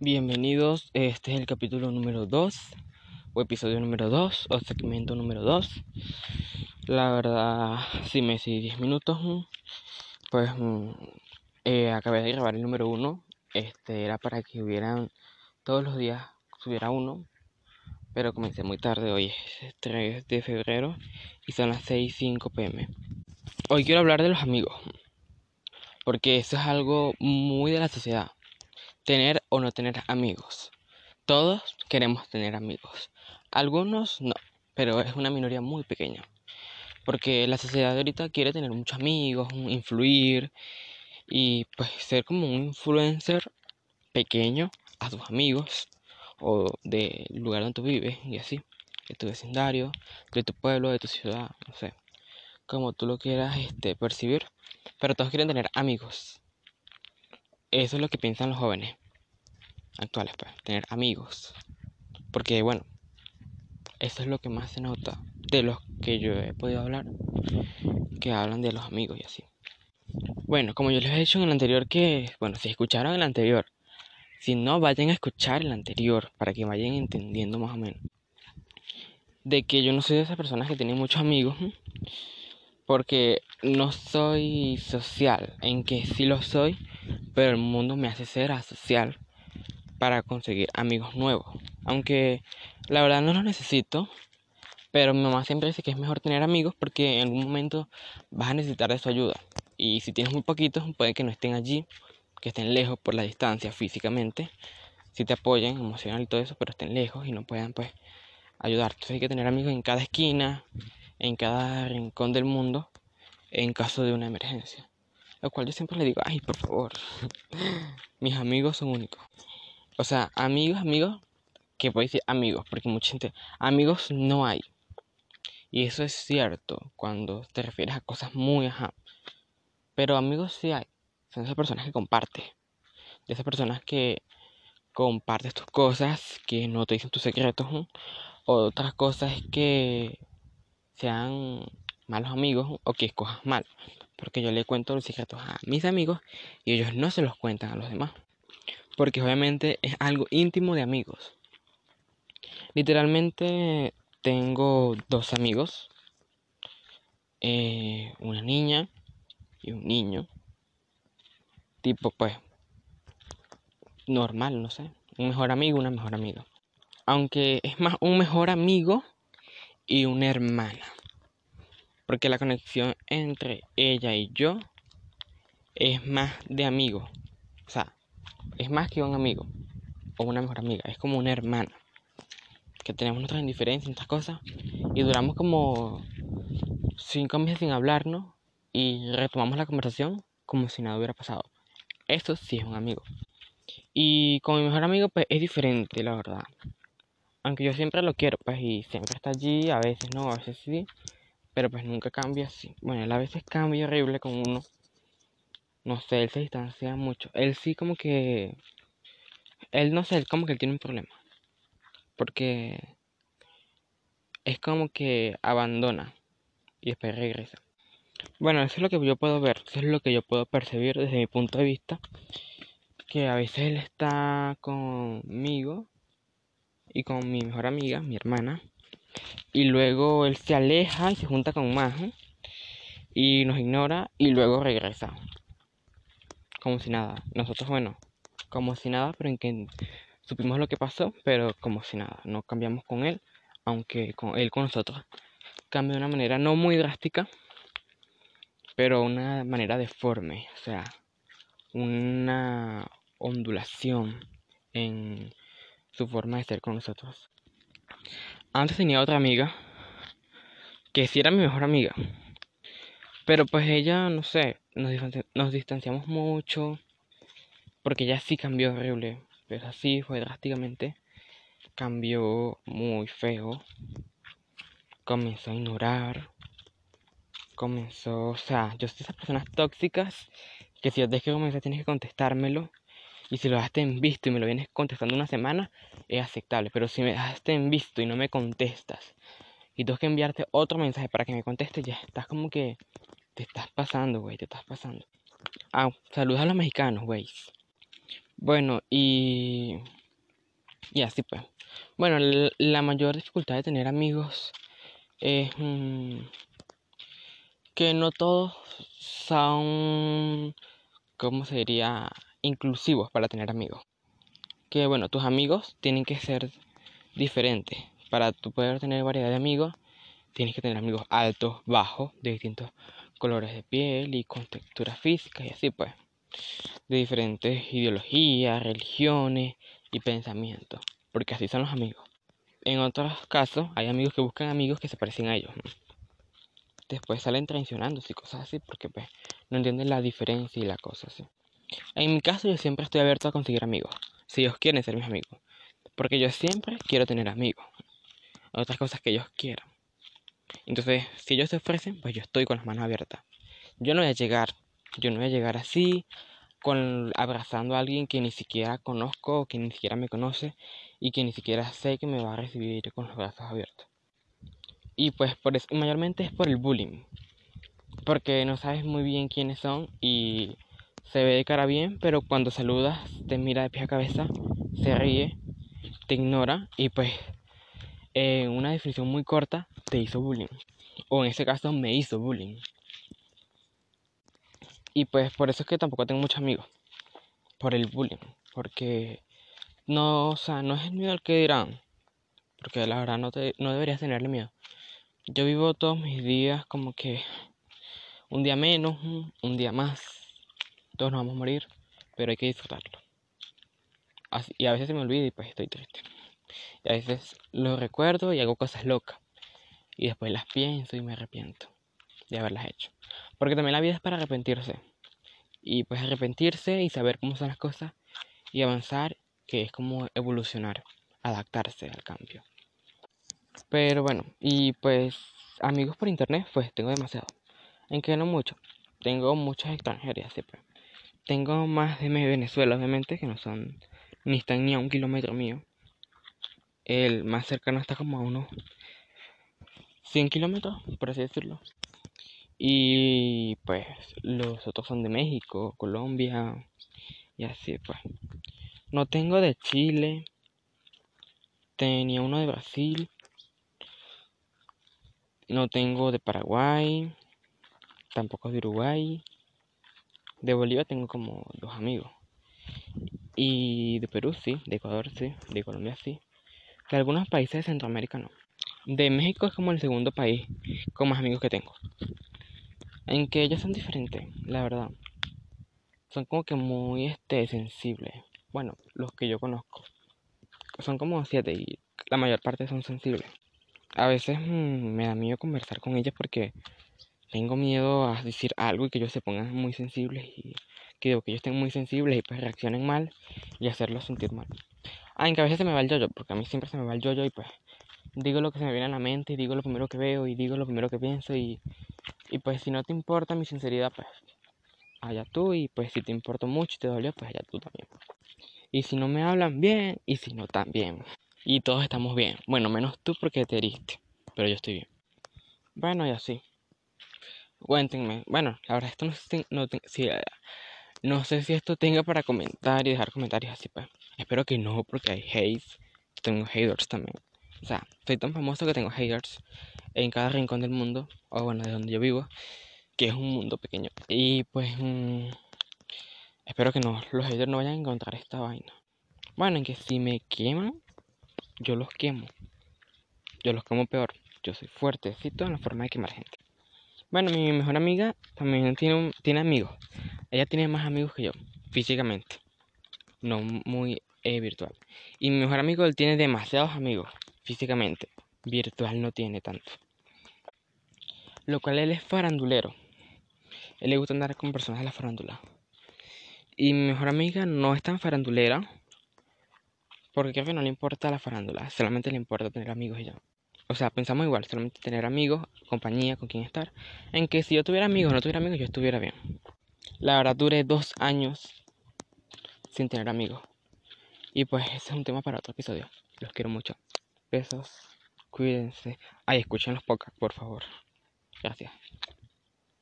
Bienvenidos, este es el capítulo número 2 o episodio número 2 o segmento número 2. La verdad, si me hice 10 minutos, mm, pues mm, eh, acabé de grabar el número 1. Este era para que hubieran todos los días subiera uno, pero comencé muy tarde, hoy es 3 de febrero y son las 6 5 pm. Hoy quiero hablar de los amigos, porque eso es algo muy de la sociedad tener o no tener amigos. Todos queremos tener amigos. Algunos no, pero es una minoría muy pequeña. Porque la sociedad ahorita quiere tener muchos amigos, influir y pues ser como un influencer pequeño a tus amigos o del lugar donde tú vives y así, de tu vecindario, de tu pueblo, de tu ciudad, no sé, como tú lo quieras este, percibir, pero todos quieren tener amigos. Eso es lo que piensan los jóvenes actuales, pues, tener amigos. Porque bueno, eso es lo que más se nota de los que yo he podido hablar, que hablan de los amigos y así. Bueno, como yo les he dicho en el anterior que, bueno, si escucharon el anterior, si no, vayan a escuchar el anterior para que vayan entendiendo más o menos. De que yo no soy de esas personas que tienen muchos amigos, porque no soy social, en que sí lo soy, pero el mundo me hace ser asocial para conseguir amigos nuevos. Aunque la verdad no los necesito, pero mi mamá siempre dice que es mejor tener amigos porque en algún momento vas a necesitar de su ayuda. Y si tienes muy poquitos, puede que no estén allí, que estén lejos por la distancia físicamente. Si te apoyan emocional y todo eso, pero estén lejos y no puedan pues ayudarte. Entonces hay que tener amigos en cada esquina, en cada rincón del mundo, en caso de una emergencia. Lo cual yo siempre le digo, ay, por favor, mis amigos son únicos. O sea, amigos, amigos, que puedo decir amigos, porque mucha gente, amigos no hay. Y eso es cierto cuando te refieres a cosas muy ajá. Pero amigos sí hay. Son esas personas que compartes. De esas personas que compartes tus cosas, que no te dicen tus secretos. O otras cosas que sean malos amigos o que escojas mal porque yo le cuento los secretos a mis amigos y ellos no se los cuentan a los demás. Porque obviamente es algo íntimo de amigos. Literalmente tengo dos amigos, eh, una niña y un niño. Tipo pues normal, no sé. Un mejor amigo, una mejor amiga. Aunque es más un mejor amigo y una hermana. Porque la conexión entre ella y yo es más de amigo. O sea, es más que un amigo o una mejor amiga. Es como una hermana. Que tenemos nuestras indiferencias, nuestras cosas. Y duramos como cinco meses sin hablarnos. Y retomamos la conversación como si nada hubiera pasado. Esto sí es un amigo. Y con mi mejor amigo, pues es diferente, la verdad. Aunque yo siempre lo quiero, pues, y siempre está allí, a veces no, a veces sí. Pero pues nunca cambia así. Bueno, él a veces cambia horrible con uno. No sé, él se distancia mucho. Él sí como que... Él no sé, él como que tiene un problema. Porque es como que abandona y después regresa. Bueno, eso es lo que yo puedo ver, eso es lo que yo puedo percibir desde mi punto de vista. Que a veces él está conmigo y con mi mejor amiga, mi hermana y luego él se aleja y se junta con más y nos ignora y luego regresa como si nada. Nosotros bueno como si nada pero en que supimos lo que pasó pero como si nada. No cambiamos con él aunque con él con nosotros. Cambia de una manera no muy drástica pero una manera deforme. O sea una ondulación en su forma de ser con nosotros. Antes tenía otra amiga que sí era mi mejor amiga. Pero pues ella, no sé, nos, distanciamos mucho. Porque ella sí cambió horrible. Pero así fue drásticamente. Cambió muy feo. Comenzó a ignorar. Comenzó, o sea, yo soy esas personas tóxicas que si desde que comenzar tienes que contestármelo y si lo dejaste en visto y me lo vienes contestando una semana, es aceptable. Pero si me dejaste en visto y no me contestas y tengo que enviarte otro mensaje para que me contestes, ya estás como que te estás pasando, güey, te estás pasando. Ah, saludos a los mexicanos, güey. Bueno, y... Y así pues. Bueno, la mayor dificultad de tener amigos es mm, que no todos son, ¿cómo se diría? Inclusivos para tener amigos. Que bueno, tus amigos tienen que ser diferentes. Para tu poder tener variedad de amigos, tienes que tener amigos altos, bajos, de distintos colores de piel y con texturas físicas y así pues. De diferentes ideologías, religiones y pensamientos. Porque así son los amigos. En otros casos, hay amigos que buscan amigos que se parecen a ellos. Después salen traicionándose y cosas así porque pues no entienden la diferencia y la cosa así. En mi caso yo siempre estoy abierto a conseguir amigos. Si ellos quieren ser mis amigos. Porque yo siempre quiero tener amigos. Otras cosas que ellos quieran. Entonces, si ellos se ofrecen, pues yo estoy con las manos abiertas. Yo no voy a llegar, yo no voy a llegar así, con abrazando a alguien que ni siquiera conozco, que ni siquiera me conoce y que ni siquiera sé que me va a recibir con los brazos abiertos. Y pues por eso, mayormente es por el bullying. Porque no sabes muy bien quiénes son y se ve de cara bien, pero cuando saludas te mira de pie a cabeza, se ríe, te ignora y pues en una definición muy corta te hizo bullying. O en ese caso me hizo bullying. Y pues por eso es que tampoco tengo muchos amigos. Por el bullying. Porque no, o sea, no es el miedo al que dirán. Porque la verdad no, te, no deberías tenerle miedo. Yo vivo todos mis días como que un día menos, un día más. Todos nos vamos a morir, pero hay que disfrutarlo. y a veces se me olvida y pues estoy triste. Y a veces lo recuerdo y hago cosas locas. Y después las pienso y me arrepiento de haberlas hecho. Porque también la vida es para arrepentirse. Y pues arrepentirse y saber cómo son las cosas y avanzar, que es como evolucionar, adaptarse al cambio. Pero bueno, y pues amigos por internet, pues tengo demasiado. En que no mucho. Tengo muchos extranjeros, siempre. Tengo más de Venezuela, obviamente, que no son ni están ni a un kilómetro mío. El más cercano está como a unos 100 kilómetros, por así decirlo. Y pues los otros son de México, Colombia y así pues. No tengo de Chile. Tenía uno de Brasil. No tengo de Paraguay. Tampoco de Uruguay. De Bolivia tengo como dos amigos. Y de Perú sí, de Ecuador sí, de Colombia sí. De algunos países de Centroamérica no. De México es como el segundo país con más amigos que tengo. En que ellos son diferentes, la verdad. Son como que muy este, sensibles. Bueno, los que yo conozco. Son como siete y la mayor parte son sensibles. A veces mm, me da miedo conversar con ellos porque tengo miedo a decir algo y que ellos se pongan muy sensibles y que que ellos estén muy sensibles y pues reaccionen mal y hacerlos sentir mal. Ah, en que a veces se me va el yoyo, porque a mí siempre se me va el yoyo y pues digo lo que se me viene a la mente y digo lo primero que veo y digo lo primero que pienso y y pues si no te importa mi sinceridad, pues allá tú. Y pues si te importa mucho y te dolió, pues allá tú también. Y si no me hablan bien, y si no también. Y todos estamos bien. Bueno, menos tú porque te heriste. Pero yo estoy bien. Bueno, y así. Cuéntenme. Bueno, la verdad, esto no no, si, no sé si esto tenga para comentar y dejar comentarios así, pues. Espero que no, porque hay hates. Tengo haters también. O sea, soy tan famoso que tengo haters en cada rincón del mundo, o bueno, de donde yo vivo, que es un mundo pequeño. Y pues mm, espero que no, los haters no vayan a encontrar esta vaina. Bueno, en que si me queman, yo los quemo. Yo los quemo peor. Yo soy fuertecito en la forma de quemar gente. Bueno, mi mejor amiga también tiene, tiene amigos. Ella tiene más amigos que yo, físicamente. No muy eh, virtual. Y mi mejor amigo, él tiene demasiados amigos, físicamente. Virtual no tiene tanto lo cual él es farandulero. Él le gusta andar con personas de la farándula. Y mi mejor amiga no es tan farandulera, porque que no le importa la farándula, solamente le importa tener amigos y ya. O sea, pensamos igual, solamente tener amigos, compañía, con quien estar. En que si yo tuviera amigos o no tuviera amigos, yo estuviera bien. La verdad, duré dos años sin tener amigos. Y pues ese es un tema para otro episodio. Los quiero mucho. Besos. Cuídense. Ay, escuchen los podcasts, por favor. Gracias.